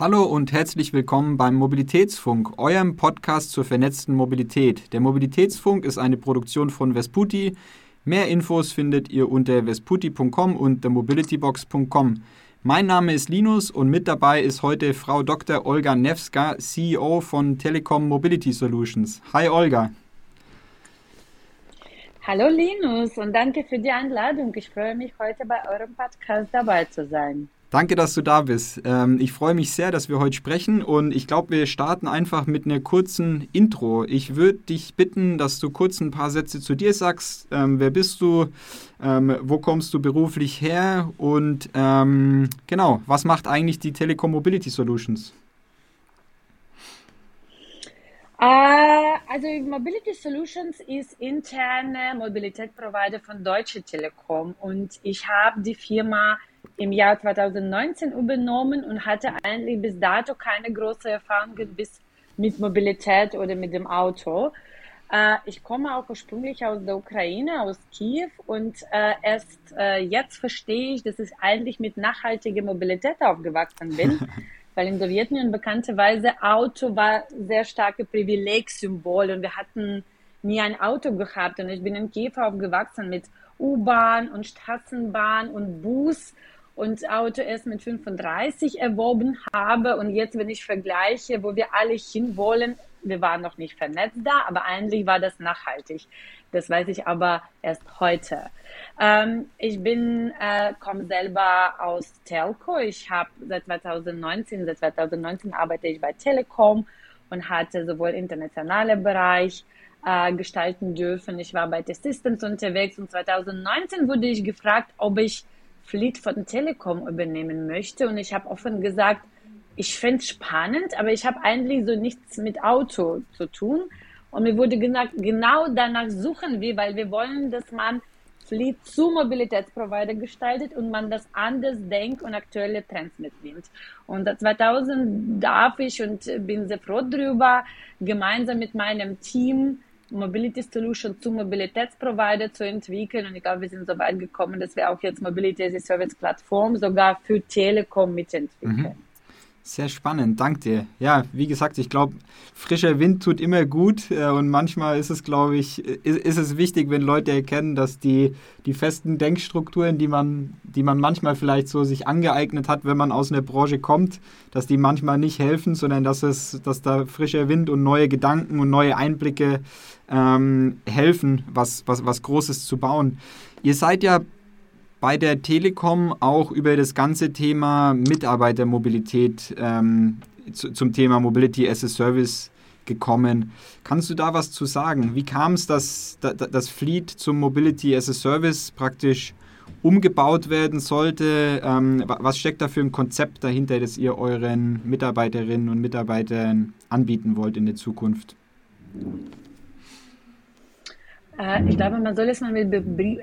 Hallo und herzlich willkommen beim Mobilitätsfunk, eurem Podcast zur vernetzten Mobilität. Der Mobilitätsfunk ist eine Produktion von Vesputi. Mehr Infos findet ihr unter vesputi.com und themobilitybox.com. Mein Name ist Linus und mit dabei ist heute Frau Dr. Olga Nevska, CEO von Telekom Mobility Solutions. Hi Olga. Hallo Linus und danke für die Einladung. Ich freue mich heute bei eurem Podcast dabei zu sein. Danke, dass du da bist. Ähm, ich freue mich sehr, dass wir heute sprechen und ich glaube, wir starten einfach mit einer kurzen Intro. Ich würde dich bitten, dass du kurz ein paar Sätze zu dir sagst. Ähm, wer bist du? Ähm, wo kommst du beruflich her? Und genau, was macht eigentlich die Telekom Mobility Solutions? Uh, also Mobility Solutions ist interne Mobilitätsprovider von Deutsche Telekom und ich habe die Firma im Jahr 2019 übernommen und hatte eigentlich bis dato keine große Erfahrung bis mit Mobilität oder mit dem Auto. Äh, ich komme auch ursprünglich aus der Ukraine, aus Kiew und äh, erst äh, jetzt verstehe ich, dass ich eigentlich mit nachhaltiger Mobilität aufgewachsen bin. weil in Sowjetunion bekannterweise Auto war sehr starke Privilegsymbol und wir hatten nie ein Auto gehabt und ich bin in Kiew aufgewachsen mit U-Bahn und Straßenbahn und Bus und Auto erst mit 35 erworben habe. Und jetzt, wenn ich vergleiche, wo wir alle hinwollen, wir waren noch nicht vernetzt da, aber eigentlich war das nachhaltig. Das weiß ich aber erst heute. Ähm, ich bin, äh, komme selber aus Telco. Ich habe seit 2019, seit 2019 arbeite ich bei Telekom und hatte sowohl internationaler Bereich äh, gestalten dürfen. Ich war bei T-Systems unterwegs und 2019 wurde ich gefragt, ob ich Fleet von Telekom übernehmen möchte. Und ich habe offen gesagt, ich fände es spannend, aber ich habe eigentlich so nichts mit Auto zu tun. Und mir wurde gesagt, genau danach suchen wir, weil wir wollen, dass man Fleet zu Mobilitätsprovider gestaltet und man das anders denkt und aktuelle Trends mitnimmt. Und 2000 darf ich und bin sehr froh drüber, gemeinsam mit meinem Team Mobility Solution zu Mobilitätsprovider zu entwickeln. Und ich glaube, wir sind so weit gekommen, dass wir auch jetzt Mobility as a Service Plattform sogar für Telekom mitentwickeln. Mhm. Sehr spannend, danke dir. Ja, wie gesagt, ich glaube, frischer Wind tut immer gut äh, und manchmal ist es, glaube ich, ist, ist, es wichtig, wenn Leute erkennen, dass die, die festen Denkstrukturen, die man, die man manchmal vielleicht so sich angeeignet hat, wenn man aus einer Branche kommt, dass die manchmal nicht helfen, sondern dass es, dass da frischer Wind und neue Gedanken und neue Einblicke ähm, helfen, was, was, was Großes zu bauen. Ihr seid ja bei der Telekom auch über das ganze Thema Mitarbeitermobilität ähm, zu, zum Thema Mobility as a Service gekommen. Kannst du da was zu sagen? Wie kam es, dass das Fleet zum Mobility as a Service praktisch umgebaut werden sollte? Ähm, was steckt da für ein Konzept dahinter, das ihr euren Mitarbeiterinnen und Mitarbeitern anbieten wollt in der Zukunft? Äh, ich glaube, man soll es mal mit,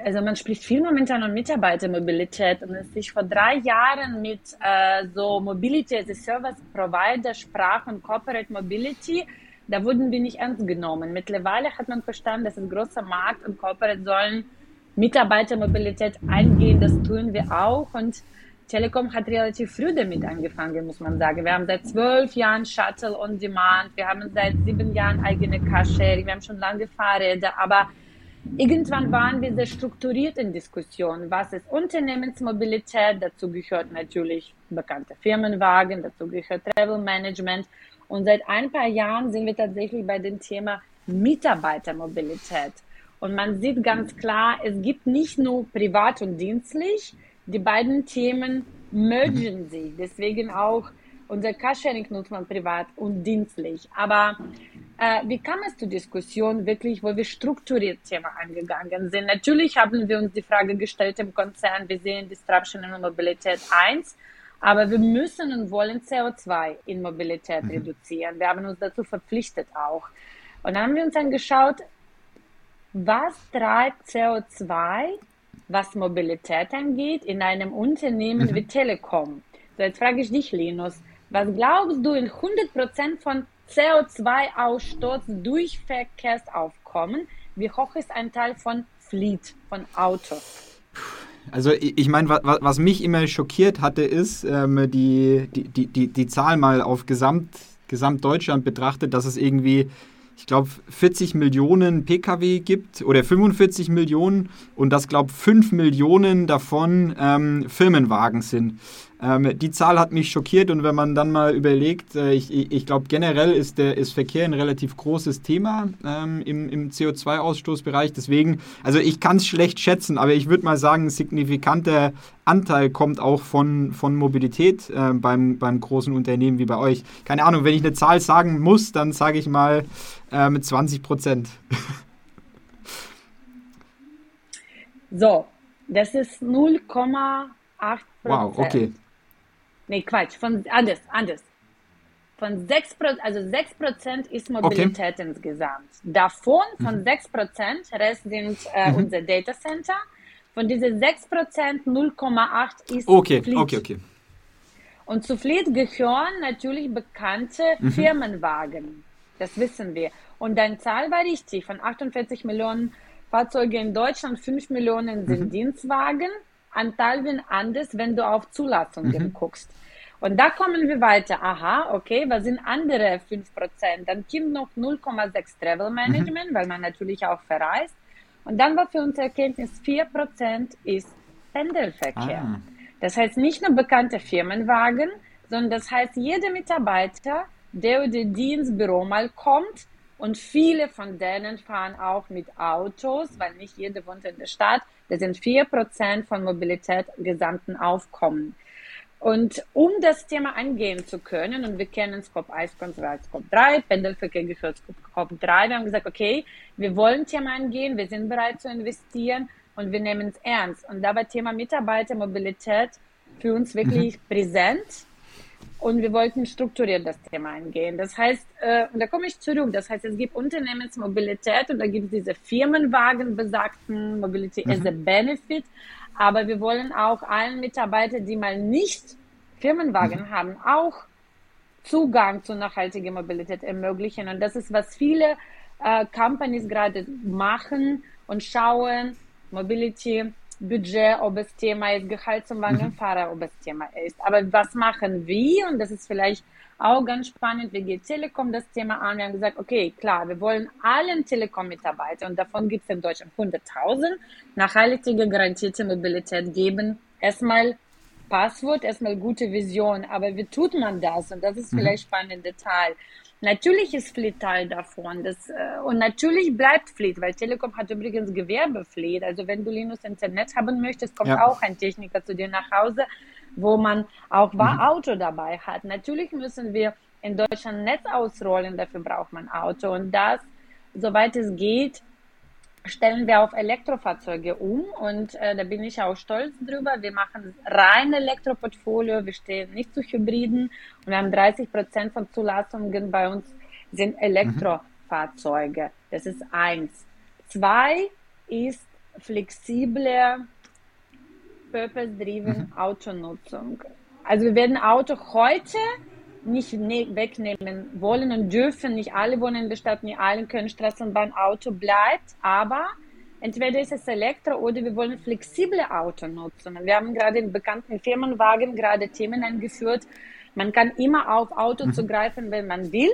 also man spricht viel momentan um Mitarbeitermobilität und als ich vor drei Jahren mit äh, so Mobility as a Service Provider sprach und Corporate Mobility, da wurden wir nicht ernst genommen. Mittlerweile hat man verstanden, dass ein großer Markt und Corporate sollen Mitarbeitermobilität eingehen, das tun wir auch und Telekom hat relativ früh damit angefangen, muss man sagen. Wir haben seit zwölf Jahren Shuttle on Demand, wir haben seit sieben Jahren eigene Carsharing, wir haben schon lange Fahrräder, aber Irgendwann waren wir sehr strukturiert in Diskussionen. Was ist Unternehmensmobilität? Dazu gehört natürlich bekannte Firmenwagen, dazu gehört Travel Management. Und seit ein paar Jahren sind wir tatsächlich bei dem Thema Mitarbeitermobilität. Und man sieht ganz klar, es gibt nicht nur privat und dienstlich, die beiden Themen mergen sich. Deswegen auch unser Carsharing nutzt man privat und dienstlich. Aber äh, wie kam es zur Diskussion wirklich, wo wir strukturiert Thema angegangen sind? Natürlich haben wir uns die Frage gestellt im Konzern, wir sehen Disruption in Mobilität 1, aber wir müssen und wollen CO2 in Mobilität mhm. reduzieren. Wir haben uns dazu verpflichtet auch. Und dann haben wir uns angeschaut, was treibt CO2, was Mobilität angeht, in einem Unternehmen mhm. wie Telekom? So, jetzt frage ich dich, Linus, was glaubst du in 100% von CO2-Ausstoß durch Verkehrsaufkommen? Wie hoch ist ein Teil von Fleet, von Autos? Also ich, ich meine, was, was, mich immer schockiert hatte, ist ähm, die, die, die, die, die Zahl mal auf Gesamt, Gesamtdeutschland betrachtet, dass es irgendwie ich glaube, 40 Millionen Pkw gibt oder 45 Millionen und dass, glaube ich, 5 Millionen davon ähm, Firmenwagen sind. Ähm, die Zahl hat mich schockiert und wenn man dann mal überlegt, äh, ich, ich glaube generell ist der ist Verkehr ein relativ großes Thema ähm, im, im CO2-Ausstoßbereich. Deswegen, also ich kann es schlecht schätzen, aber ich würde mal sagen, ein signifikanter Anteil kommt auch von, von Mobilität äh, beim, beim großen Unternehmen wie bei euch. Keine Ahnung, wenn ich eine Zahl sagen muss, dann sage ich mal äh, mit 20 Prozent. so, das ist 0,8 Prozent. Wow, okay. Nee, Quatsch, von anders, anders. Von 6 also 6 ist Mobilität okay. insgesamt. Davon, von mhm. 6% Rest sind äh, mhm. unser Data Center. Von diesen 6% 0,8 ist okay, Fleet. Okay, okay, Und zu Fleet gehören natürlich bekannte mhm. Firmenwagen. Das wissen wir. Und deine Zahl war richtig. Von 48 Millionen Fahrzeuge in Deutschland, 5 Millionen sind mhm. Dienstwagen. Anteil wird anders, wenn du auf Zulassungen mhm. guckst. Und da kommen wir weiter. Aha, okay, was sind andere 5%? Dann kommt noch 0,6 Travel Management, mhm. weil man natürlich auch verreist. Und dann war für uns Erkenntnis, 4% ist Pendelverkehr. Ah. Das heißt nicht nur bekannte Firmenwagen, sondern das heißt jeder Mitarbeiter, der oder die ins Büro mal kommt und viele von denen fahren auch mit Autos, weil nicht jeder wohnt in der Stadt. Das sind 4% von Mobilität gesamten Aufkommen. Und um das Thema angehen zu können, und wir kennen Scope 1, Scope 2, Scope 3, Pendelverkehr gehört Scope 3, wir haben gesagt, okay, wir wollen Thema angehen, wir sind bereit zu investieren und wir nehmen es ernst. Und da war Thema Mitarbeitermobilität für uns wirklich mhm. präsent und wir wollten strukturiert das Thema angehen. Das heißt, äh, und da komme ich zurück, das heißt, es gibt Unternehmensmobilität und da gibt es diese Firmenwagen besagten Mobility mhm. as a Benefit, aber wir wollen auch allen Mitarbeitern, die mal nicht Firmenwagen mhm. haben, auch Zugang zu nachhaltiger Mobilität ermöglichen. Und das ist, was viele äh, Companies gerade machen und schauen, Mobility, Budget, ob es Thema ist, Gehalt zum Wagenfahrer, mhm. ob es Thema ist. Aber was machen wir? Und das ist vielleicht auch ganz spannend. Wir gehen Telekom das Thema an. Wir haben gesagt, okay, klar, wir wollen allen Telekom-Mitarbeitern, und davon gibt es in Deutschland 100.000, nachhaltige garantierte Mobilität geben. Erstmal Passwort, erstmal gute Vision. Aber wie tut man das? Und das ist mhm. vielleicht spannende Teil. Natürlich ist Fleet Teil davon. Das, äh, und natürlich bleibt Fleet, weil Telekom hat übrigens Gewerbefleet. Also wenn du Linux Internet haben möchtest, kommt ja. auch ein Techniker zu dir nach Hause wo man auch mhm. Auto dabei hat. Natürlich müssen wir in Deutschland Netz ausrollen, dafür braucht man Auto. Und das, soweit es geht, stellen wir auf Elektrofahrzeuge um und äh, da bin ich auch stolz drüber. Wir machen rein Elektroportfolio, wir stehen nicht zu Hybriden und wir haben 30 Prozent von Zulassungen bei uns sind Elektrofahrzeuge. Das ist eins. Zwei ist flexible Purpose-Driven mhm. Autonutzung. Also wir werden Auto heute nicht ne wegnehmen wollen und dürfen. Nicht alle wohnen in der Stadt, nicht alle können Straßenbahn, Auto bleibt, aber entweder ist es Elektro oder wir wollen flexible Auto nutzen. Wir haben gerade in bekannten Firmenwagen gerade Themen eingeführt. Man kann immer auf Auto mhm. zugreifen, wenn man will.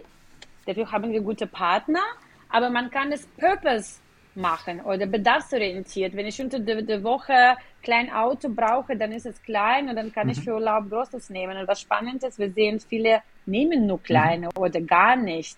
Dafür haben wir gute Partner, aber man kann es Purpose machen oder bedarfsorientiert. Wenn ich unter der, Woche klein Auto brauche, dann ist es klein und dann kann mhm. ich für Urlaub großes nehmen. Und was spannend ist, wir sehen, viele nehmen nur kleine mhm. oder gar nicht.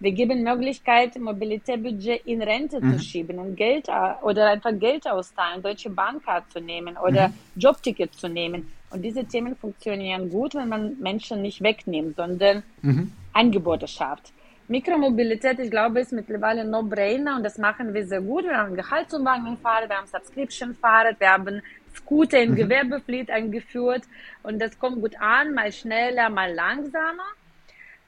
Wir geben Möglichkeit, Mobilitätsbudget in Rente mhm. zu schieben und Geld oder einfach Geld auszahlen, Deutsche Bahncard zu nehmen oder mhm. Jobticket zu nehmen. Und diese Themen funktionieren gut, wenn man Menschen nicht wegnimmt, sondern mhm. Angebote schafft. Mikromobilität, ich glaube, ist mittlerweile No-Brainer und das machen wir sehr gut. Wir haben Gehaltsumwandelungsfahrer, wir haben Subscription-Fahrer, wir haben Scooter in mhm. Eingeführt und das kommt gut an, mal schneller, mal langsamer.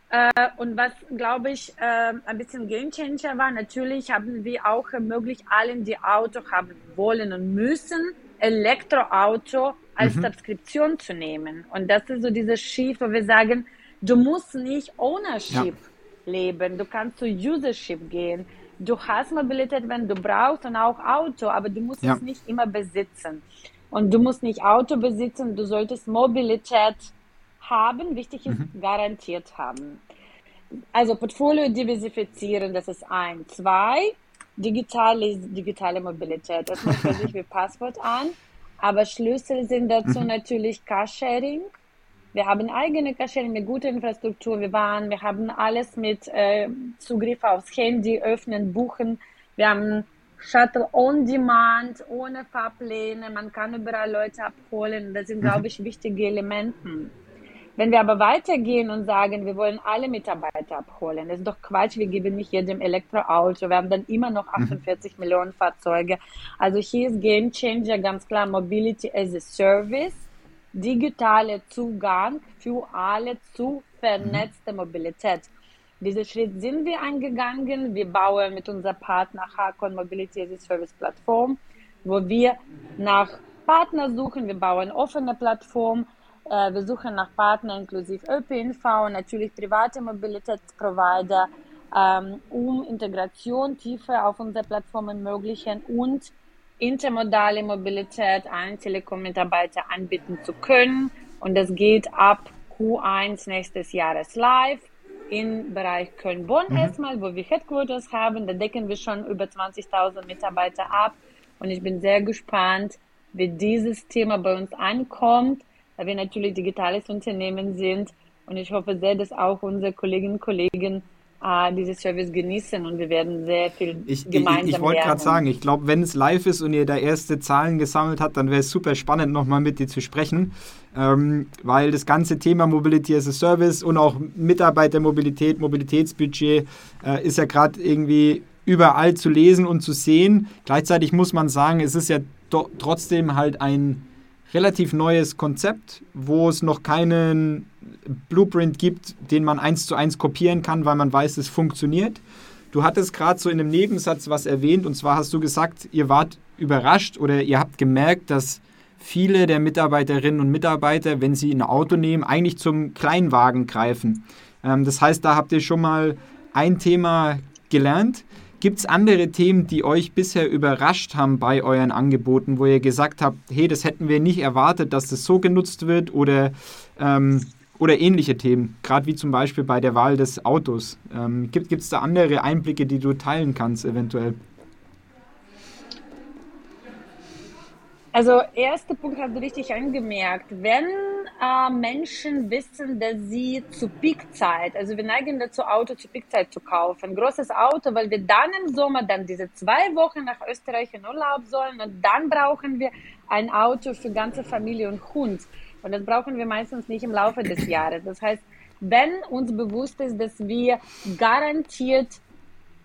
Äh, und was, glaube ich, äh, ein bisschen Gamechanger war, natürlich haben wir auch ermöglicht, allen, die Auto haben wollen und müssen, Elektroauto als mhm. Subskription zu nehmen. Und das ist so dieses Schiff, wo wir sagen, du musst nicht Ownership ja leben, du kannst zu Usership gehen. Du hast Mobilität, wenn du brauchst und auch Auto, aber du musst ja. es nicht immer besitzen. Und du musst nicht Auto besitzen, du solltest Mobilität haben. Wichtig ist, mhm. garantiert haben. Also Portfolio diversifizieren, das ist ein. Zwei, digitale, digitale Mobilität. Das muss man sich wie Passwort an. Aber Schlüssel sind dazu mhm. natürlich Carsharing. Wir haben eigene Carsharing mit guter Infrastruktur. Wir waren, wir haben alles mit äh, Zugriff aufs Handy, öffnen, buchen. Wir haben Shuttle on Demand, ohne Fahrpläne. Man kann überall Leute abholen. Das sind, glaube mhm. ich, wichtige Elemente. Wenn wir aber weitergehen und sagen, wir wollen alle Mitarbeiter abholen, das ist doch Quatsch, wir geben nicht jedem Elektroauto, wir haben dann immer noch 48 mhm. Millionen Fahrzeuge. Also hier ist Game Changer ganz klar Mobility as a Service, digitale Zugang für alle zu vernetzte mhm. Mobilität. Diesen Schritt sind wir eingegangen. Wir bauen mit unserem Partner Hakon Mobility as a Service Plattform, wo wir nach Partner suchen. Wir bauen offene Plattform äh, wir suchen nach Partnern inklusive ÖPNV und natürlich private Mobilitätsprovider, ähm, um Integration tiefer auf unsere Plattform ermöglichen und intermodale Mobilität allen Telekom-Mitarbeiter anbieten zu können. Und das geht ab Q1 nächstes Jahres live im Bereich Köln-Bonn mhm. erstmal, wo wir Headquarters haben. Da decken wir schon über 20.000 Mitarbeiter ab. Und ich bin sehr gespannt, wie dieses Thema bei uns ankommt weil wir natürlich digitales Unternehmen sind. Und ich hoffe sehr, dass auch unsere Kolleginnen und Kollegen äh, dieses Service genießen und wir werden sehr viel ich, gemeinsam Ich, ich wollte gerade sagen, ich glaube, wenn es live ist und ihr da erste Zahlen gesammelt habt, dann wäre es super spannend, nochmal mit dir zu sprechen, ähm, weil das ganze Thema Mobility as a Service und auch Mitarbeitermobilität, Mobilitätsbudget äh, ist ja gerade irgendwie überall zu lesen und zu sehen. Gleichzeitig muss man sagen, es ist ja trotzdem halt ein relativ neues Konzept, wo es noch keinen Blueprint gibt, den man eins zu eins kopieren kann, weil man weiß, es funktioniert. Du hattest gerade so in einem Nebensatz was erwähnt und zwar hast du gesagt, ihr wart überrascht oder ihr habt gemerkt, dass viele der Mitarbeiterinnen und Mitarbeiter, wenn sie ein Auto nehmen, eigentlich zum Kleinwagen greifen. Ähm, das heißt, da habt ihr schon mal ein Thema gelernt. Gibt es andere Themen, die euch bisher überrascht haben bei euren Angeboten, wo ihr gesagt habt, hey, das hätten wir nicht erwartet, dass das so genutzt wird oder, ähm, oder ähnliche Themen, gerade wie zum Beispiel bei der Wahl des Autos? Ähm, Gibt es da andere Einblicke, die du teilen kannst eventuell? Also erster Punkt hast du richtig angemerkt. Wenn äh, Menschen wissen, dass sie zu Peakzeit, also wir neigen dazu, Auto zu Peakzeit zu kaufen, großes Auto, weil wir dann im Sommer dann diese zwei Wochen nach Österreich in Urlaub sollen und dann brauchen wir ein Auto für ganze Familie und Hund. Und das brauchen wir meistens nicht im Laufe des Jahres. Das heißt, wenn uns bewusst ist, dass wir garantiert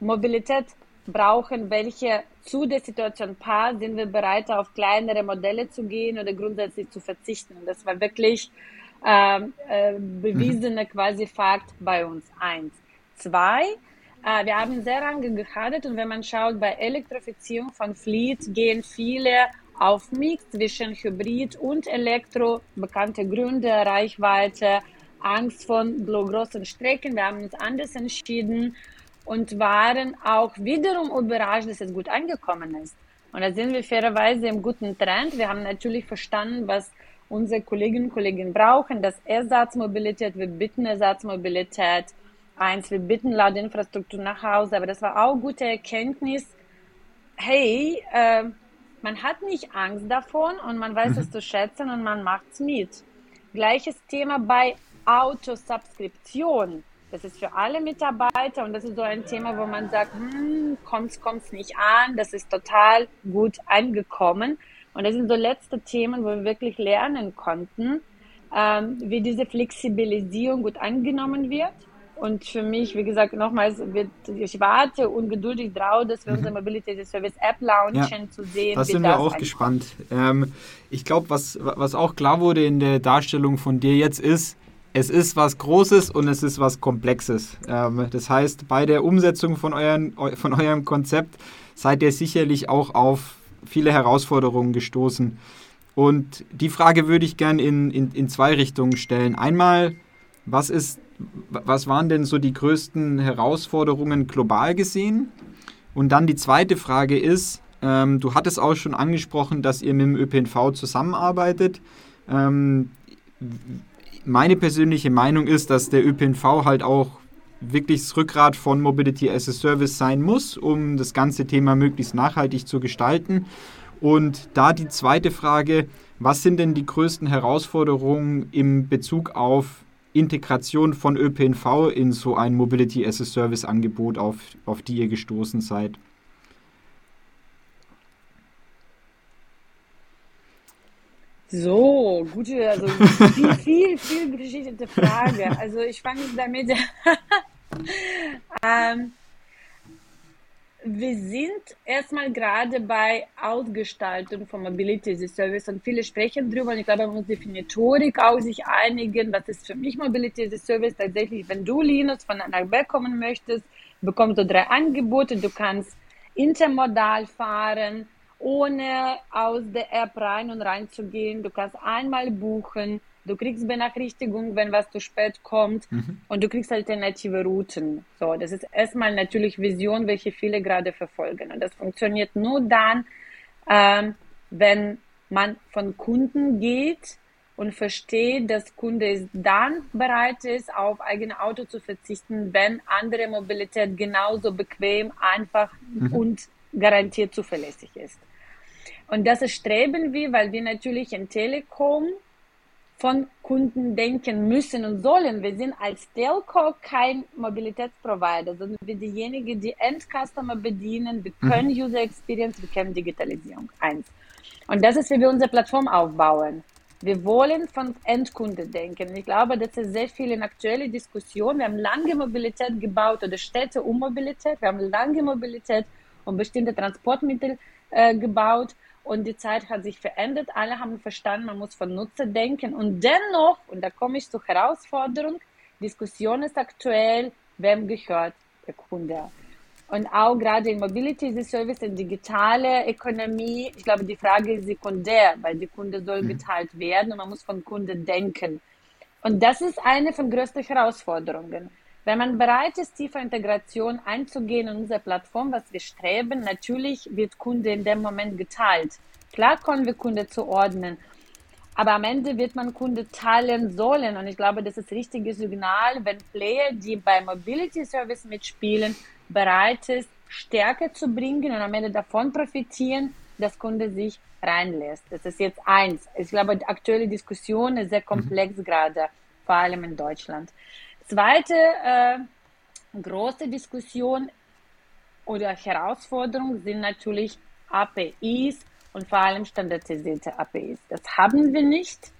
Mobilität brauchen, welche zu der Situation passt, sind wir bereit, auf kleinere Modelle zu gehen oder grundsätzlich zu verzichten. Und das war wirklich ähm, äh, bewiesene quasi Fakt bei uns. Eins. Zwei, äh, wir haben sehr lange gehadert und wenn man schaut, bei Elektrifizierung von Fleet gehen viele auf Mix zwischen Hybrid und Elektro, bekannte Gründe, Reichweite, Angst von großen Strecken. Wir haben uns anders entschieden und waren auch wiederum überrascht, dass es gut angekommen ist. Und da sind wir fairerweise im guten Trend. Wir haben natürlich verstanden, was unsere Kolleginnen und Kollegen brauchen, das Ersatzmobilität, wir bitten Ersatzmobilität. Eins, wir bitten laut Infrastruktur nach Hause, aber das war auch gute Erkenntnis. Hey, äh, man hat nicht Angst davon und man weiß mhm. es zu schätzen und man macht es mit. Gleiches Thema bei Autosubskription. Das ist für alle Mitarbeiter und das ist so ein Thema, wo man sagt, hm, kommt's, kommt's nicht an. Das ist total gut angekommen. Und das sind so letzte Themen, wo wir wirklich lernen konnten, ähm, wie diese Flexibilisierung gut angenommen wird. Und für mich, wie gesagt, nochmals, wird, ich warte ungeduldig drauf, dass wir mhm. unsere Mobility Service App launchen, ja, zu sehen. Da sind wir auch gespannt. Ähm, ich glaube, was, was auch klar wurde in der Darstellung von dir jetzt ist, es ist was Großes und es ist was Komplexes. Ähm, das heißt, bei der Umsetzung von, euren, von eurem Konzept seid ihr sicherlich auch auf viele Herausforderungen gestoßen. Und die Frage würde ich gerne in, in, in zwei Richtungen stellen. Einmal, was, ist, was waren denn so die größten Herausforderungen global gesehen? Und dann die zweite Frage ist, Ähm, du hattest auch schon angesprochen, dass ihr mit dem ÖPNV zusammenarbeitet. Ähm, meine persönliche Meinung ist, dass der ÖPNV halt auch wirklich das Rückgrat von Mobility as a Service sein muss, um das ganze Thema möglichst nachhaltig zu gestalten. Und da die zweite Frage, was sind denn die größten Herausforderungen im Bezug auf Integration von ÖPNV in so ein Mobility as a Service Angebot, auf, auf die ihr gestoßen seid? So, gute, also viel, viel, viel geschichtete Frage. Also ich fange damit. ähm, wir sind erstmal gerade bei Ausgestaltung von Mobility as a Service und viele sprechen drüber und ich glaube, man muss Definitorik auch sich einigen. Was ist für mich Mobility as a Service? Tatsächlich, wenn du, Linus, von A nach B kommen möchtest, bekommst du drei Angebote. Du kannst intermodal fahren, ohne aus der App rein und rein zu gehen. Du kannst einmal buchen, du kriegst Benachrichtigung, wenn was zu spät kommt mhm. und du kriegst alternative Routen. So, das ist erstmal natürlich Vision, welche viele gerade verfolgen. Und das funktioniert nur dann, ähm, wenn man von Kunden geht und versteht, dass Kunde dann bereit ist, auf eigene Auto zu verzichten, wenn andere Mobilität genauso bequem, einfach mhm. und garantiert zuverlässig ist. Und das streben wir, weil wir natürlich in Telekom von Kunden denken müssen und sollen. Wir sind als Telco kein Mobilitätsprovider, sondern wir sind diejenigen, die Endcustomer bedienen. Wir können mhm. User Experience, wir können Digitalisierung. Eins. Und das ist, wie wir unsere Plattform aufbauen. Wir wollen von Endkunden denken. Ich glaube, das ist sehr viel in aktuelle Diskussion. Wir haben lange Mobilität gebaut oder Städte um Mobilität. Wir haben lange Mobilität und bestimmte Transportmittel äh, gebaut. Und die Zeit hat sich verändert. Alle haben verstanden, man muss von Nutzer denken. Und dennoch, und da komme ich zur Herausforderung, Diskussion ist aktuell, wem gehört der Kunde? Und auch gerade in Mobility as a Service, in digitale Ökonomie, ich glaube, die Frage ist sekundär, weil die Kunde soll mhm. geteilt werden und man muss von Kunden denken. Und das ist eine von größten Herausforderungen. Wenn man bereit ist, tiefe Integration einzugehen in unsere Plattform, was wir streben, natürlich wird Kunde in dem Moment geteilt. Klar können wir Kunde zuordnen, aber am Ende wird man Kunde teilen sollen. Und ich glaube, das ist das richtige Signal, wenn Player, die bei Mobility Service mitspielen, bereit ist, Stärke zu bringen und am Ende davon profitieren, dass Kunde sich reinlässt. Das ist jetzt eins. Ich glaube, die aktuelle Diskussion ist sehr komplex mhm. gerade, vor allem in Deutschland. Zweite äh, große Diskussion oder Herausforderung sind natürlich APIs und vor allem standardisierte APIs. Das haben wir nicht.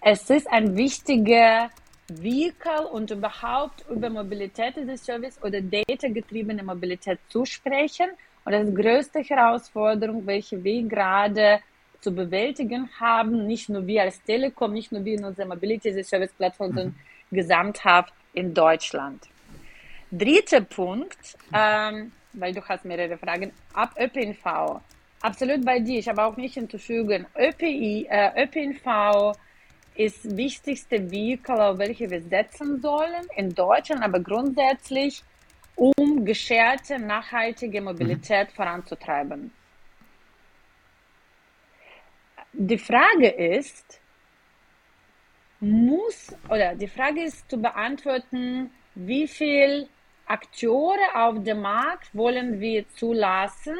Es ist ein wichtiger Vehicle und überhaupt über Mobilität as Service oder data-getriebene Mobilität zu sprechen. Und das ist die größte Herausforderung, welche wir gerade zu bewältigen haben, nicht nur wir als Telekom, nicht nur wir in unserer Mobility as Service Plattform, sondern gesamthaft in Deutschland. Dritter Punkt, ähm, weil du hast mehrere Fragen, ab ÖPNV. Absolut bei dir, ich habe auch nicht hinzufügen. ÖPI, äh, ÖPNV ist wichtigste Vehikel, auf welche wir setzen sollen in Deutschland, aber grundsätzlich, um gescherte, nachhaltige Mobilität mhm. voranzutreiben. Die Frage ist, muss, oder die Frage ist zu beantworten, wie viel Akteure auf dem Markt wollen wir zulassen,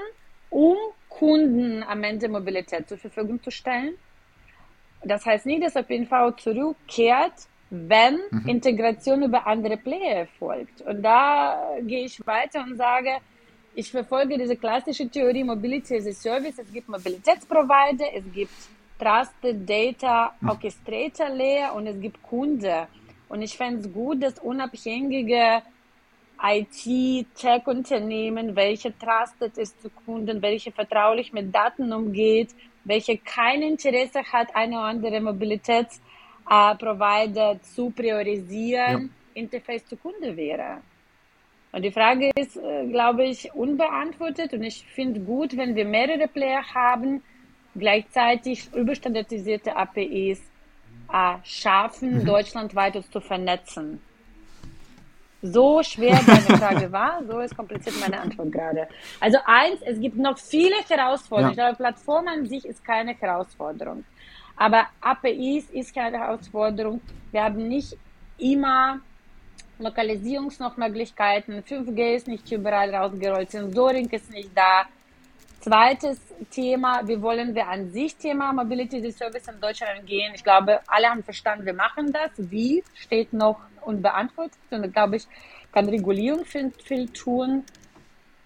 um Kunden am Ende Mobilität zur Verfügung zu stellen. Das heißt nicht, dass ÖPNV zurückkehrt, wenn mhm. Integration über andere Player erfolgt. Und da gehe ich weiter und sage, ich verfolge diese klassische Theorie Mobility as a Service. Es gibt Mobilitätsprovider, es gibt Trusted Data Orchestrator Layer und es gibt Kunde. Und ich fände es gut, dass unabhängige IT-Tech-Unternehmen, welche trusted ist zu Kunden, welche vertraulich mit Daten umgeht, welche kein Interesse hat, eine oder andere Mobilitätsprovider äh, zu priorisieren, ja. Interface zu Kunde wäre. Und die Frage ist, äh, glaube ich, unbeantwortet und ich finde gut, wenn wir mehrere Player haben, gleichzeitig überstandardisierte APIs äh, schaffen, mhm. deutschlandweit uns zu vernetzen. so schwer deine Frage war, so ist kompliziert meine Antwort gerade. Also eins, es gibt noch viele Herausforderungen. Ja. Ich glaube, Plattform an sich ist keine Herausforderung. Aber APIs ist keine Herausforderung. Wir haben nicht immer Lokalisierungsmöglichkeiten. 5G ist nicht überall rausgerollt. Sensoring ist nicht da. Zweites Thema, wie wollen wir an sich Thema Mobility as Service in Deutschland gehen? Ich glaube, alle haben verstanden, wir machen das. Wie steht noch unbeantwortet und da glaube ich, kann Regulierung viel, viel tun.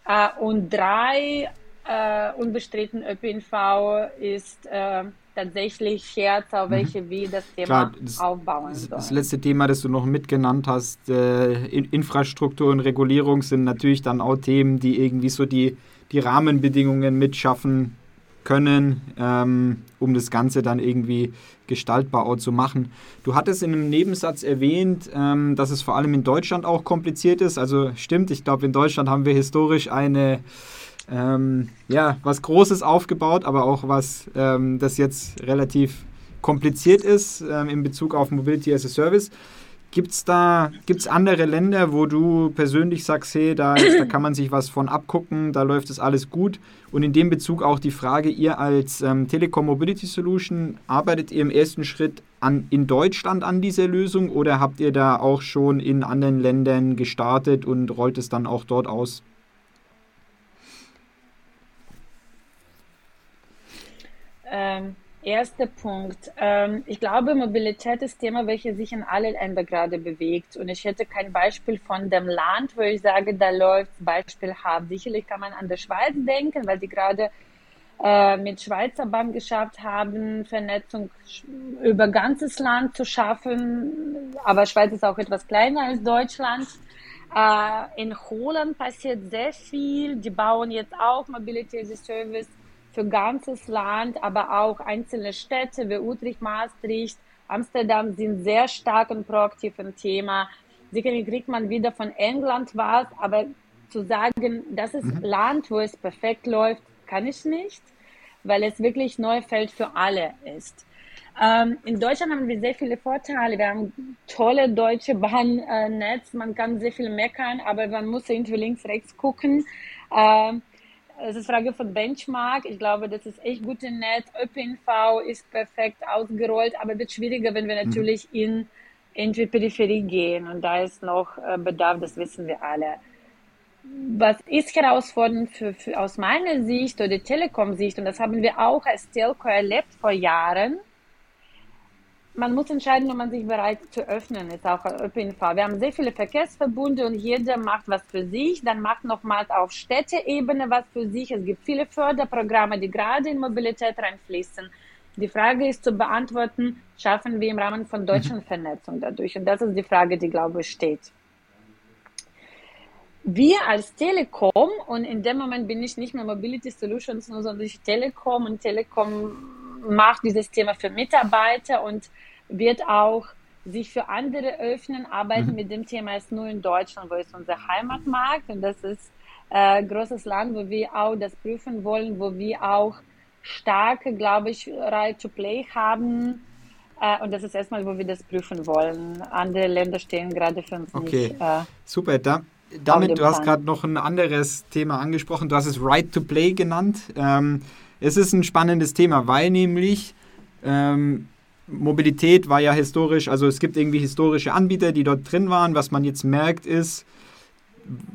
Äh, und drei, äh, unbestritten ÖPNV ist äh, tatsächlich Scherz, auf mhm. welche wir das Thema Klar, das, aufbauen sollen. Das letzte Thema, das du noch mitgenannt hast, äh, Infrastruktur und Regulierung sind natürlich dann auch Themen, die irgendwie so die die Rahmenbedingungen mitschaffen können, ähm, um das Ganze dann irgendwie gestaltbar auch zu machen. Du hattest in einem Nebensatz erwähnt, ähm, dass es vor allem in Deutschland auch kompliziert ist. Also stimmt, ich glaube, in Deutschland haben wir historisch eine, ähm, ja, was Großes aufgebaut, aber auch was, ähm, das jetzt relativ kompliziert ist ähm, in Bezug auf Mobility as a Service. Gibt es da gibt's andere Länder, wo du persönlich sagst, hey, da, da kann man sich was von abgucken, da läuft es alles gut? Und in dem Bezug auch die Frage, ihr als ähm, Telekom Mobility Solution, arbeitet ihr im ersten Schritt an, in Deutschland an dieser Lösung oder habt ihr da auch schon in anderen Ländern gestartet und rollt es dann auch dort aus? Ähm, Erster Punkt. Ähm, ich glaube, Mobilität ist Thema, welches sich in alle Länder gerade bewegt. Und ich hätte kein Beispiel von dem Land, wo ich sage, da läuft beispielhaft. Sicherlich kann man an der Schweiz denken, weil die gerade äh, mit Schweizer Bahn geschafft haben, Vernetzung über ganzes Land zu schaffen. Aber Schweiz ist auch etwas kleiner als Deutschland. Äh, in Holland passiert sehr viel. Die bauen jetzt auch Mobility as a Service für ganzes Land, aber auch einzelne Städte wie Utrecht, Maastricht, Amsterdam sind sehr stark und proaktiv im Thema. Sicherlich kriegt man wieder von England was, aber zu sagen, das ist mhm. Land, wo es perfekt läuft, kann ich nicht, weil es wirklich Neufeld für alle ist. Ähm, in Deutschland haben wir sehr viele Vorteile. Wir haben tolle deutsche Bahnnetz. Man kann sehr viel meckern, aber man muss irgendwie links, rechts gucken. Ähm, es ist Frage von Benchmark. Ich glaube, das ist echt gut im Netz. ÖPNV ist perfekt ausgerollt, aber wird schwieriger, wenn wir mhm. natürlich in, in die Peripherie gehen. Und da ist noch äh, Bedarf, das wissen wir alle. Was ist herausfordernd für, für, aus meiner Sicht oder Telekom-Sicht, und das haben wir auch als Telco erlebt vor Jahren, man muss entscheiden, ob man sich bereit zu öffnen ist, auch ÖPNV. Wir haben sehr viele Verkehrsverbunde und jeder macht was für sich, dann macht nochmals auf Städteebene was für sich. Es gibt viele Förderprogramme, die gerade in Mobilität reinfließen. Die Frage ist zu beantworten, schaffen wir im Rahmen von Deutschlandvernetzung dadurch? Und das ist die Frage, die, glaube ich, steht. Wir als Telekom, und in dem Moment bin ich nicht mehr Mobility Solutions, sondern ich Telekom und Telekom macht dieses Thema für Mitarbeiter und wird auch sich für andere öffnen, arbeiten mhm. mit dem Thema ist nur in Deutschland, wo ist unser Heimatmarkt und das ist ein äh, großes Land, wo wir auch das prüfen wollen, wo wir auch starke, glaube ich, Right to Play haben. Äh, und das ist erstmal, wo wir das prüfen wollen. Andere Länder stehen gerade für uns okay. nicht. Äh, Super, da, damit, du hast gerade noch ein anderes Thema angesprochen. Du hast es Right to Play genannt. Ähm, es ist ein spannendes Thema, weil nämlich ähm, Mobilität war ja historisch, also es gibt irgendwie historische Anbieter, die dort drin waren. Was man jetzt merkt ist,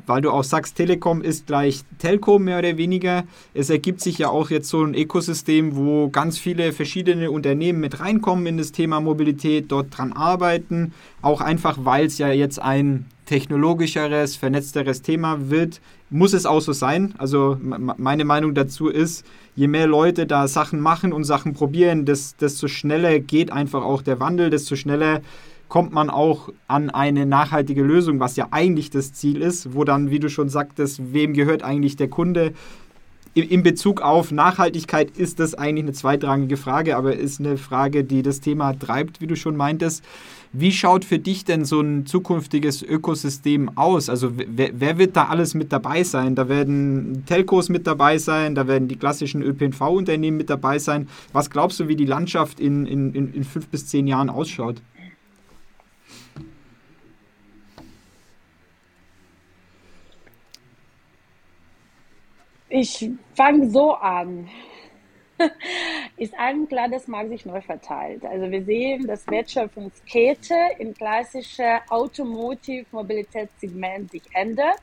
weil du auch sagst, Telekom ist gleich Telco mehr oder weniger. Es ergibt sich ja auch jetzt so ein Ökosystem, wo ganz viele verschiedene Unternehmen mit reinkommen in das Thema Mobilität, dort dran arbeiten. Auch einfach, weil es ja jetzt ein technologischeres, vernetzteres Thema wird, muss es auch so sein. Also meine Meinung dazu ist, je mehr Leute da Sachen machen und Sachen probieren, desto schneller geht einfach auch der Wandel, desto schneller kommt man auch an eine nachhaltige Lösung, was ja eigentlich das Ziel ist, wo dann, wie du schon sagtest, wem gehört eigentlich der Kunde? In Bezug auf Nachhaltigkeit ist das eigentlich eine zweitrangige Frage, aber ist eine Frage, die das Thema treibt, wie du schon meintest. Wie schaut für dich denn so ein zukünftiges Ökosystem aus? Also wer, wer wird da alles mit dabei sein? Da werden Telcos mit dabei sein, da werden die klassischen ÖPNV-Unternehmen mit dabei sein. Was glaubst du, wie die Landschaft in, in, in fünf bis zehn Jahren ausschaut? Ich fange so an. Ist allen klar, das mag sich neu verteilt. Also wir sehen, dass Wertschöpfungskette im klassischen Automotive-Mobilitätssegment sich ändert.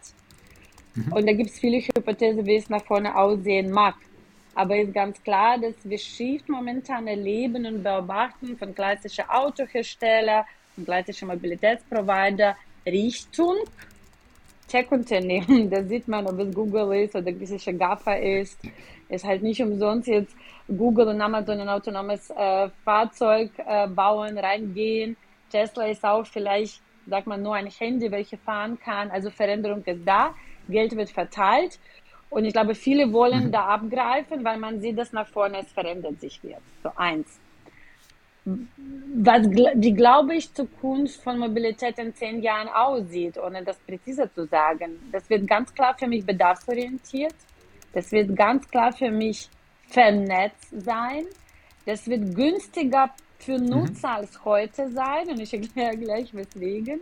Mhm. Und da gibt es viele Hypothesen, wie es nach vorne aussehen mag. Aber ist ganz klar, dass wir schief momentan erleben und beobachten von klassischen Autohersteller und klassischen Mobilitätsprovider Richtung Tech-Unternehmen. Da sieht man, ob es Google ist oder klassische GAFA ist. Ist halt nicht umsonst jetzt Google und Amazon ein autonomes äh, Fahrzeug äh, bauen, reingehen. Tesla ist auch vielleicht, sagt man, nur ein Handy, welche fahren kann. Also Veränderung ist da. Geld wird verteilt. Und ich glaube, viele wollen mhm. da abgreifen, weil man sieht, dass nach vorne es verändert sich wird. So eins. Was, wie glaube ich, Zukunft von Mobilität in zehn Jahren aussieht, ohne das präziser zu sagen. Das wird ganz klar für mich bedarfsorientiert. Das wird ganz klar für mich vernetzt sein. Das wird günstiger für mhm. Nutzer mhm. als heute sein. Und ich erkläre gleich weswegen.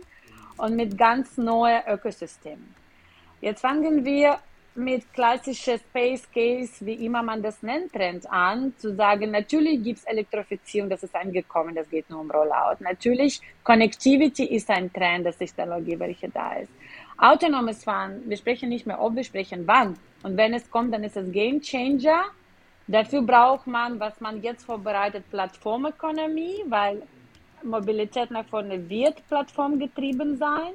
Und mit ganz neuen Ökosystemen. Jetzt fangen wir mit klassischer Space Case, wie immer man das nennt, Trend an, zu sagen, natürlich gibt es Elektrifizierung, das ist angekommen, das geht nur um Rollout. Natürlich, Connectivity ist ein Trend, das Technologie, welche da ist. Autonomes Fahren, wir sprechen nicht mehr ob, wir sprechen wann. Und wenn es kommt, dann ist es Game Changer. Dafür braucht man, was man jetzt vorbereitet, Plattformökonomie, weil Mobilität nach vorne wird plattformgetrieben sein.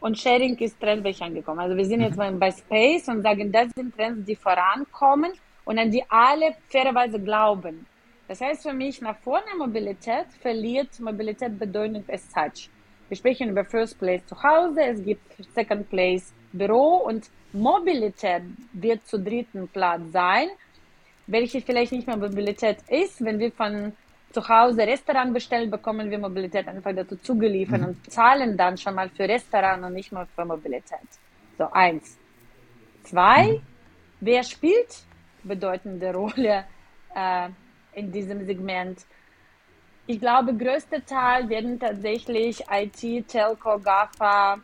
Und Sharing ist trendlich angekommen. Also wir sind jetzt mhm. mal bei Space und sagen, das sind Trends, die vorankommen und an die alle fairerweise glauben. Das heißt für mich, nach vorne Mobilität verliert Mobilität Bedeutung as such. Wir sprechen über First Place zu Hause, es gibt Second Place Büro und Mobilität wird zu dritten Platz sein, welche vielleicht nicht mehr Mobilität ist, wenn wir von zu Hause Restaurant bestellen, bekommen wir Mobilität einfach dazu zugeliefert mhm. und zahlen dann schon mal für Restaurant und nicht mal für Mobilität. So, eins. Zwei, mhm. wer spielt bedeutende Rolle äh, in diesem Segment? Ich glaube, größter Teil werden tatsächlich IT, Telco, GAFA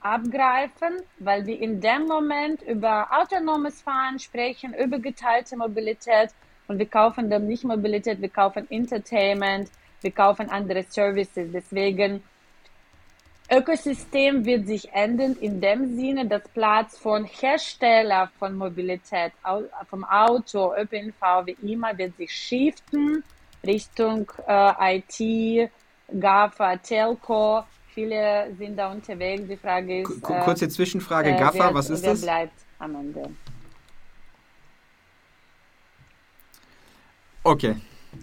abgreifen, weil wir in dem Moment über autonomes Fahren sprechen, über geteilte Mobilität und wir kaufen dann nicht Mobilität, wir kaufen Entertainment, wir kaufen andere Services. Deswegen Ökosystem wird sich ändern in dem Sinne, dass Platz von Hersteller von Mobilität, vom Auto, ÖPNV, wie immer, wird sich shiften Richtung äh, IT, GAFA, Telco. Viele sind da unterwegs. Die Frage ist. Kurze Zwischenfrage: äh, GAFA, wer, was ist wer das? Bleibt am Ende? Okay,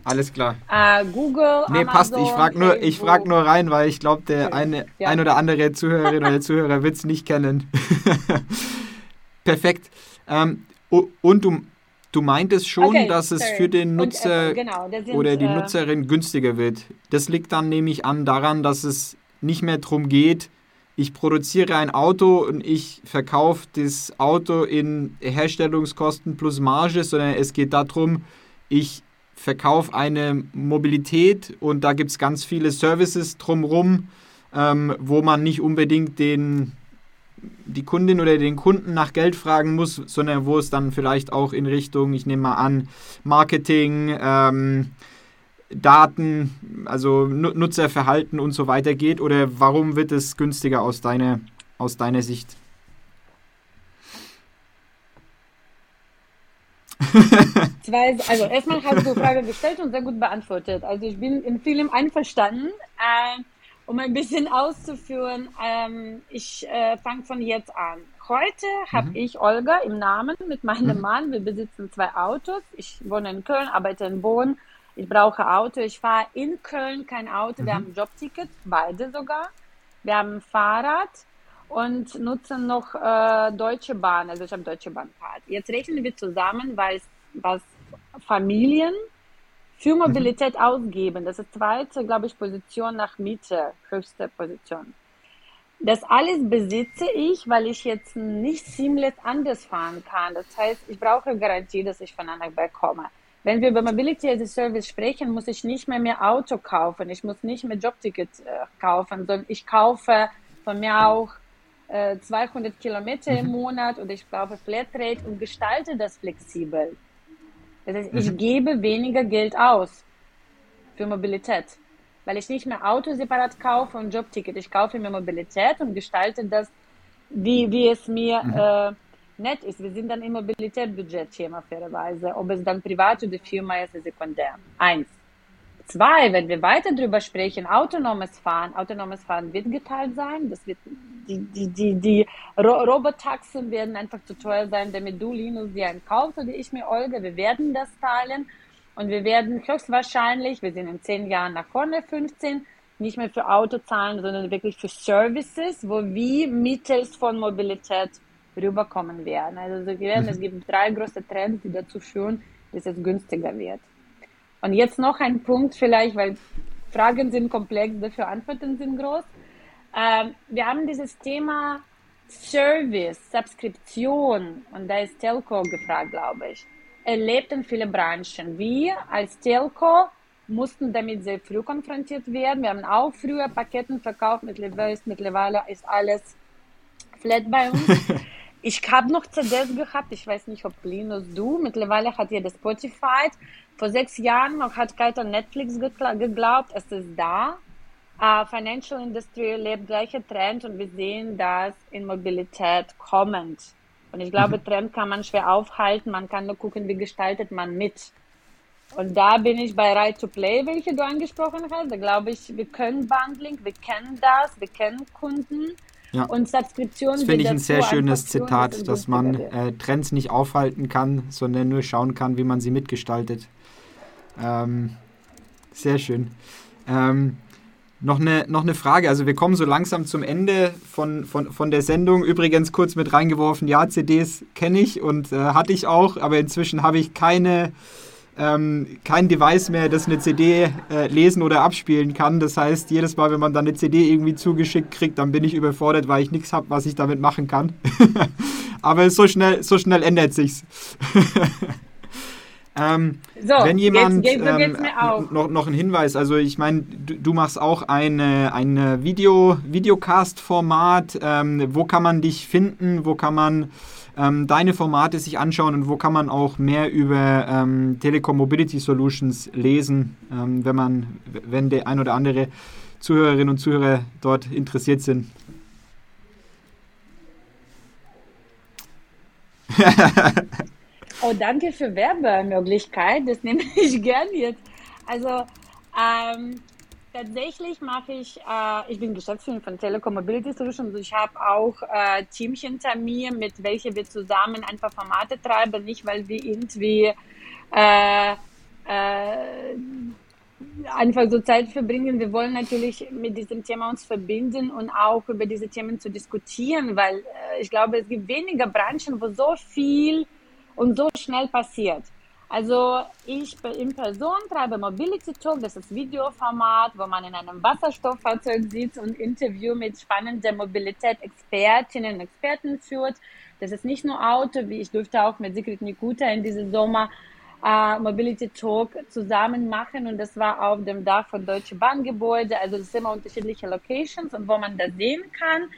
alles klar. Uh, Google, Nee, Amazon, passt. Ich frage nur, frag nur rein, weil ich glaube, der eine, ja. ein oder andere Zuhörerin oder Zuhörer wird es nicht kennen. Perfekt. Ähm, und du, du meintest schon, okay, dass es sorry. für den Nutzer und, äh, genau, sind, oder die äh, Nutzerin günstiger wird. Das liegt dann nämlich an daran, dass es nicht mehr darum geht, ich produziere ein Auto und ich verkaufe das Auto in Herstellungskosten plus Marge, sondern es geht darum, ich verkaufe eine Mobilität und da gibt es ganz viele Services drumherum, ähm, wo man nicht unbedingt den, die Kundin oder den Kunden nach Geld fragen muss, sondern wo es dann vielleicht auch in Richtung, ich nehme mal an, Marketing, ähm, Daten, also Nutzerverhalten und so weiter geht? Oder warum wird es günstiger aus deiner, aus deiner Sicht? Zwei, also erstmal hast du die Frage gestellt und sehr gut beantwortet. Also ich bin in vielem einverstanden. Äh, um ein bisschen auszuführen, ähm, ich äh, fange von jetzt an. Heute habe mhm. ich Olga im Namen mit meinem mhm. Mann. Wir besitzen zwei Autos. Ich wohne in Köln, arbeite in Bonn. Ich brauche Auto. Ich fahre in Köln kein Auto. Mhm. Wir haben Jobticket, beide sogar. Wir haben Fahrrad und nutzen noch äh, Deutsche Bahn. Also ich habe Deutsche Bahn. Jetzt rechnen wir zusammen, weil was Familien für mhm. Mobilität mhm. ausgeben. Das ist zweite, glaube ich, Position nach Miete, höchste Position. Das alles besitze ich, weil ich jetzt nicht seamless anders fahren kann. Das heißt, ich brauche Garantie, dass ich von A nach B komme. Wenn wir über Mobility as a Service sprechen, muss ich nicht mehr mehr Auto kaufen. Ich muss nicht mehr Jobticket äh, kaufen, sondern ich kaufe von mir auch äh, 200 Kilometer mhm. im Monat oder ich brauche Flatrate und gestalte das flexibel. Das heißt, ich gebe weniger Geld aus für Mobilität, weil ich nicht mehr Auto separat kaufe und Jobticket. Ich kaufe mir Mobilität und gestalte das, wie, wie es mir mhm. äh, nett ist. Wir sind dann im Mobilitätsbudget-Thema fairerweise. Ob es dann privat oder Firma ist, ist sekundär. Eins. Zwei, wenn wir weiter darüber sprechen, autonomes Fahren. Autonomes Fahren wird geteilt sein. Das wird, die, die, die, die Robotaxen werden einfach zu teuer sein, damit du, Linus, dir einen kaufst oder ich mir, Olga. Wir werden das teilen. Und wir werden höchstwahrscheinlich, wir sind in zehn Jahren nach vorne, 15, nicht mehr für Auto zahlen, sondern wirklich für Services, wo wir mittels von Mobilität rüberkommen werden. Also wir werden, mhm. es gibt drei große Trends, die dazu führen, dass es günstiger wird. Und jetzt noch ein Punkt vielleicht, weil Fragen sind komplex, dafür Antworten sind groß. Ähm, wir haben dieses Thema Service, Subskription und da ist Telco gefragt, glaube ich erlebten viele Branchen. Wir als Telco mussten damit sehr früh konfrontiert werden. Wir haben auch früher Paketen verkauft. Mittlerweile ist, mittlerweile ist alles flat bei uns. ich habe noch CDs gehabt. Ich weiß nicht, ob Linus du. Mittlerweile hat jeder Spotify. Vor sechs Jahren noch hat keiner Netflix geglaubt. Es ist da. Uh, Financial Industry lebt gleicher Trend und wir sehen das in Mobilität kommend. Und ich glaube, mhm. Trend kann man schwer aufhalten. Man kann nur gucken, wie gestaltet man mit. Und da bin ich bei Right to Play, welche du angesprochen hast. Da glaube ich, wir können Bundling, wir kennen das, wir kennen Kunden. Ja. Und Subskription. Das finde ich ein sehr schönes Zitat, dass man äh, Trends nicht aufhalten kann, sondern nur schauen kann, wie man sie mitgestaltet. Ähm, sehr schön. Ähm, noch eine, noch eine Frage, also wir kommen so langsam zum Ende von, von, von der Sendung. Übrigens kurz mit reingeworfen, ja, CDs kenne ich und äh, hatte ich auch, aber inzwischen habe ich keine, ähm, kein Device mehr, das eine CD äh, lesen oder abspielen kann. Das heißt, jedes Mal, wenn man dann eine CD irgendwie zugeschickt kriegt, dann bin ich überfordert, weil ich nichts habe, was ich damit machen kann. aber so schnell, so schnell ändert sich's. Ähm, so, wenn jemand geht's, geht's, ähm, noch, noch ein Hinweis, also ich meine, du, du, machst auch eine, eine Video, Videocast-Format. Ähm, wo kann man dich finden? Wo kann man ähm, deine Formate sich anschauen und wo kann man auch mehr über ähm, Telekom Mobility Solutions lesen, ähm, wenn man, wenn der ein oder andere Zuhörerinnen und Zuhörer dort interessiert sind? Oh, danke für Werbemöglichkeit. Das nehme ich gern jetzt. Also ähm, tatsächlich mache ich, äh, ich bin Geschäftsführerin von Telekom Mobility Solutions. Ich habe auch äh, Teams hinter mir, mit welchen wir zusammen einfach Formate treiben. Nicht, weil wir irgendwie äh, äh, einfach so Zeit verbringen. Wir wollen natürlich mit diesem Thema uns verbinden und auch über diese Themen zu diskutieren, weil äh, ich glaube, es gibt weniger Branchen, wo so viel und so schnell passiert. Also ich in Person treibe Mobility Talk, das ist Videoformat, wo man in einem Wasserstofffahrzeug sitzt und Interview mit spannenden Mobilität-Expertinnen und Experten führt. Das ist nicht nur Auto, wie ich durfte auch mit Sigrid Nikuta in diesem Sommer äh, Mobility Talk zusammen machen und das war auf dem Dach von Deutsche Bahn Gebäude. Also das sind immer unterschiedliche Locations und wo man das sehen kann.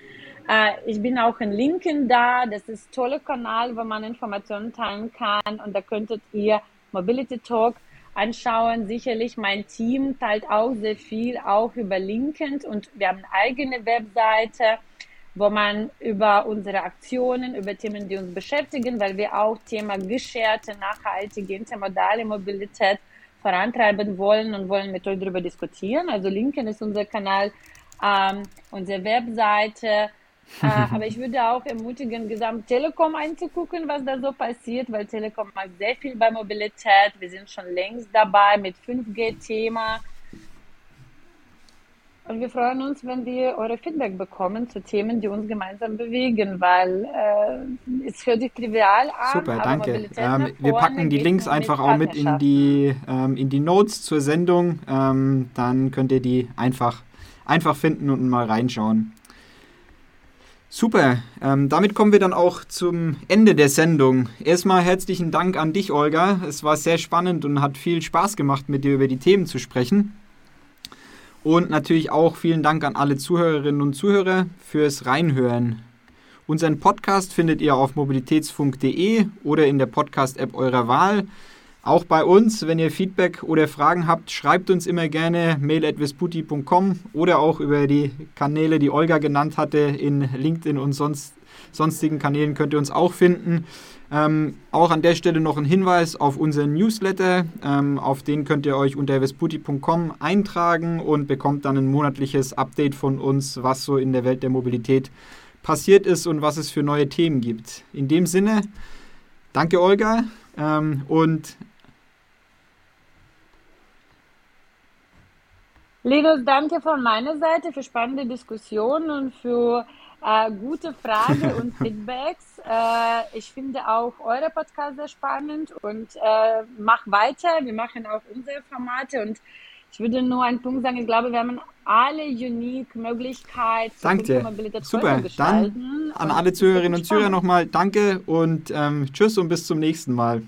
Äh, ich bin auch in Linken da. Das ist ein toller Kanal, wo man Informationen teilen kann. Und da könntet ihr Mobility Talk anschauen. Sicherlich mein Team teilt auch sehr viel, auch über Linken. Und wir haben eine eigene Webseite, wo man über unsere Aktionen, über Themen, die uns beschäftigen, weil wir auch Thema gescherte, nachhaltige, intermodale Mobilität vorantreiben wollen und wollen mit euch darüber diskutieren. Also Linken ist unser Kanal, ähm, unsere Webseite äh, aber ich würde auch ermutigen, Gesamt Telekom einzugucken, was da so passiert, weil Telekom macht sehr viel bei Mobilität. Wir sind schon längst dabei mit 5G-Thema. Und wir freuen uns, wenn wir eure Feedback bekommen zu Themen, die uns gemeinsam bewegen, weil äh, es hört sich trivial an. Super, danke. Ähm, wir packen die Links einfach auch mit in die, ähm, in die Notes zur Sendung. Ähm, dann könnt ihr die einfach, einfach finden und mal reinschauen. Super, ähm, damit kommen wir dann auch zum Ende der Sendung. Erstmal herzlichen Dank an dich, Olga. Es war sehr spannend und hat viel Spaß gemacht, mit dir über die Themen zu sprechen. Und natürlich auch vielen Dank an alle Zuhörerinnen und Zuhörer fürs Reinhören. Unseren Podcast findet ihr auf mobilitätsfunk.de oder in der Podcast-App eurer Wahl. Auch bei uns, wenn ihr Feedback oder Fragen habt, schreibt uns immer gerne mail.vesputi.com oder auch über die Kanäle, die Olga genannt hatte, in LinkedIn und sonst, sonstigen Kanälen könnt ihr uns auch finden. Ähm, auch an der Stelle noch ein Hinweis auf unseren Newsletter. Ähm, auf den könnt ihr euch unter vesputi.com eintragen und bekommt dann ein monatliches Update von uns, was so in der Welt der Mobilität passiert ist und was es für neue Themen gibt. In dem Sinne, danke Olga ähm, und Linus, danke von meiner Seite für spannende Diskussionen und für äh, gute Fragen und Feedbacks. Äh, ich finde auch eure Podcast sehr spannend und äh, mach weiter. Wir machen auch unsere Formate und ich würde nur einen Punkt sagen, ich glaube, wir haben alle unique Möglichkeiten. Danke. Super. Dann an alle Zuhörerinnen und Zuhörer nochmal danke und ähm, tschüss und bis zum nächsten Mal.